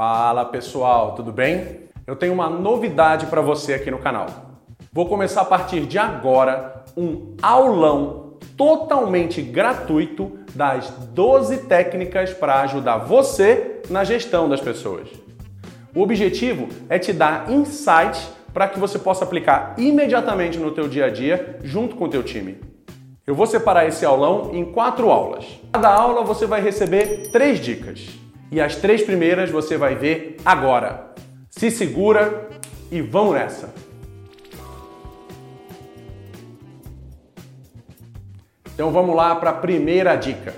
Fala pessoal, tudo bem? Eu tenho uma novidade para você aqui no canal. Vou começar a partir de agora um aulão totalmente gratuito das 12 técnicas para ajudar você na gestão das pessoas. O objetivo é te dar insights para que você possa aplicar imediatamente no teu dia a dia junto com o teu time. Eu vou separar esse aulão em quatro aulas. Cada aula você vai receber três dicas. E as três primeiras você vai ver agora. Se segura e vamos nessa! Então vamos lá para a primeira dica.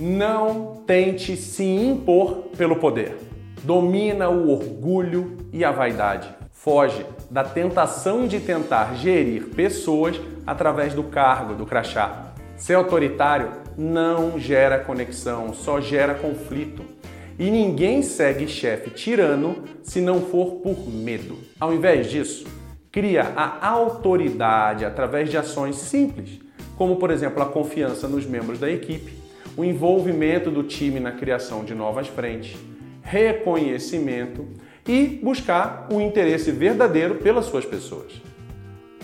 Não tente se impor pelo poder. Domina o orgulho e a vaidade. Foge da tentação de tentar gerir pessoas através do cargo, do crachá. Ser autoritário não gera conexão, só gera conflito. E ninguém segue chefe tirano se não for por medo. Ao invés disso, cria a autoridade através de ações simples, como por exemplo a confiança nos membros da equipe, o envolvimento do time na criação de novas frentes, reconhecimento e buscar o interesse verdadeiro pelas suas pessoas.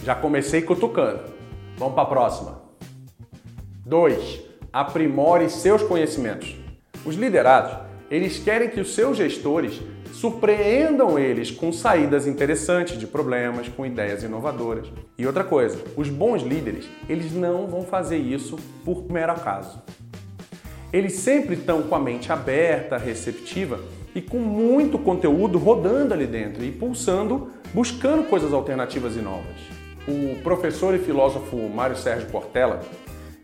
Já comecei cutucando. Vamos para a próxima. 2. Aprimore seus conhecimentos. Os liderados, eles querem que os seus gestores surpreendam eles com saídas interessantes de problemas, com ideias inovadoras. E outra coisa, os bons líderes, eles não vão fazer isso por mero acaso. Eles sempre estão com a mente aberta, receptiva e com muito conteúdo rodando ali dentro e pulsando, buscando coisas alternativas e novas. O professor e filósofo Mário Sérgio Cortella,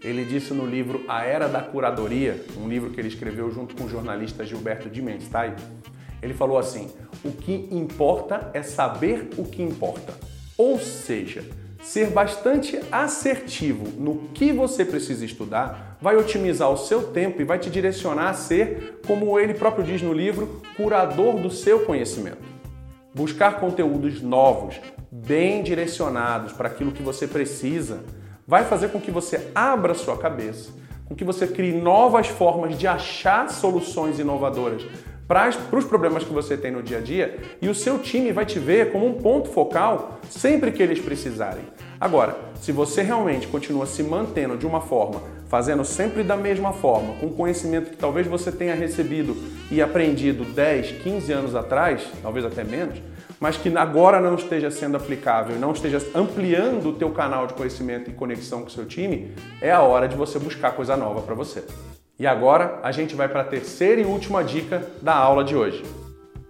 ele disse no livro A Era da Curadoria, um livro que ele escreveu junto com o jornalista Gilberto de Menstein, ele falou assim: "O que importa é saber o que importa". Ou seja, ser bastante assertivo no que você precisa estudar vai otimizar o seu tempo e vai te direcionar a ser, como ele próprio diz no livro, curador do seu conhecimento. Buscar conteúdos novos, bem direcionados para aquilo que você precisa, vai fazer com que você abra sua cabeça, com que você crie novas formas de achar soluções inovadoras para os problemas que você tem no dia a dia e o seu time vai te ver como um ponto focal sempre que eles precisarem. Agora, se você realmente continua se mantendo de uma forma, fazendo sempre da mesma forma, com conhecimento que talvez você tenha recebido e aprendido 10, 15 anos atrás, talvez até menos, mas que agora não esteja sendo aplicável não esteja ampliando o teu canal de conhecimento e conexão com o seu time, é a hora de você buscar coisa nova para você. E agora a gente vai para a terceira e última dica da aula de hoje.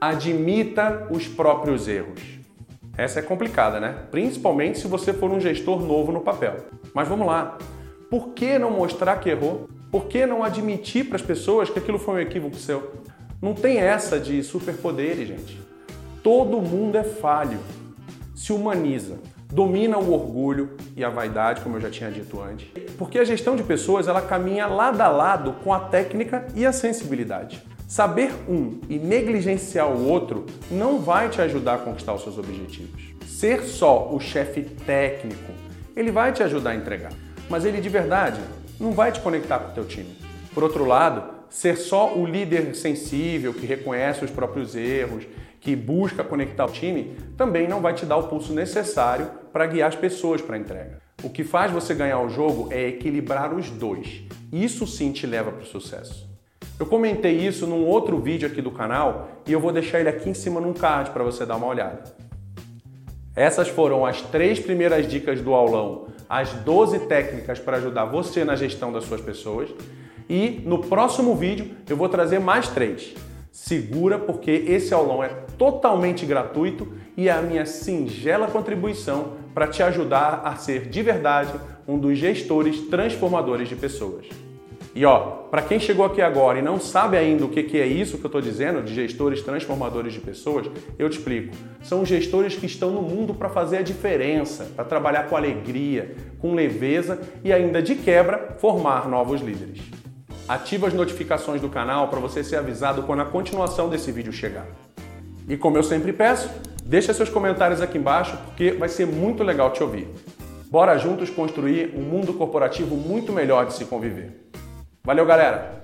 Admita os próprios erros. Essa é complicada, né? Principalmente se você for um gestor novo no papel. Mas vamos lá. Por que não mostrar que errou? Por que não admitir para as pessoas que aquilo foi um equívoco seu? Não tem essa de superpoderes, gente. Todo mundo é falho. Se humaniza domina o orgulho e a vaidade, como eu já tinha dito antes. Porque a gestão de pessoas, ela caminha lado a lado com a técnica e a sensibilidade. Saber um e negligenciar o outro não vai te ajudar a conquistar os seus objetivos. Ser só o chefe técnico, ele vai te ajudar a entregar, mas ele de verdade não vai te conectar com o teu time. Por outro lado, ser só o líder sensível que reconhece os próprios erros, que busca conectar o time, também não vai te dar o pulso necessário para guiar as pessoas para a entrega. O que faz você ganhar o jogo é equilibrar os dois. Isso sim te leva para o sucesso. Eu comentei isso num outro vídeo aqui do canal e eu vou deixar ele aqui em cima num card para você dar uma olhada. Essas foram as três primeiras dicas do aulão, as 12 técnicas para ajudar você na gestão das suas pessoas. E no próximo vídeo eu vou trazer mais três. Segura porque esse aulão é totalmente gratuito e é a minha singela contribuição para te ajudar a ser de verdade um dos gestores transformadores de pessoas. E ó, para quem chegou aqui agora e não sabe ainda o que é isso que eu estou dizendo de gestores transformadores de pessoas, eu te explico. São gestores que estão no mundo para fazer a diferença, para trabalhar com alegria, com leveza e ainda de quebra formar novos líderes. Ativa as notificações do canal para você ser avisado quando a continuação desse vídeo chegar. E como eu sempre peço, deixa seus comentários aqui embaixo porque vai ser muito legal te ouvir. Bora juntos construir um mundo corporativo muito melhor de se conviver. Valeu, galera!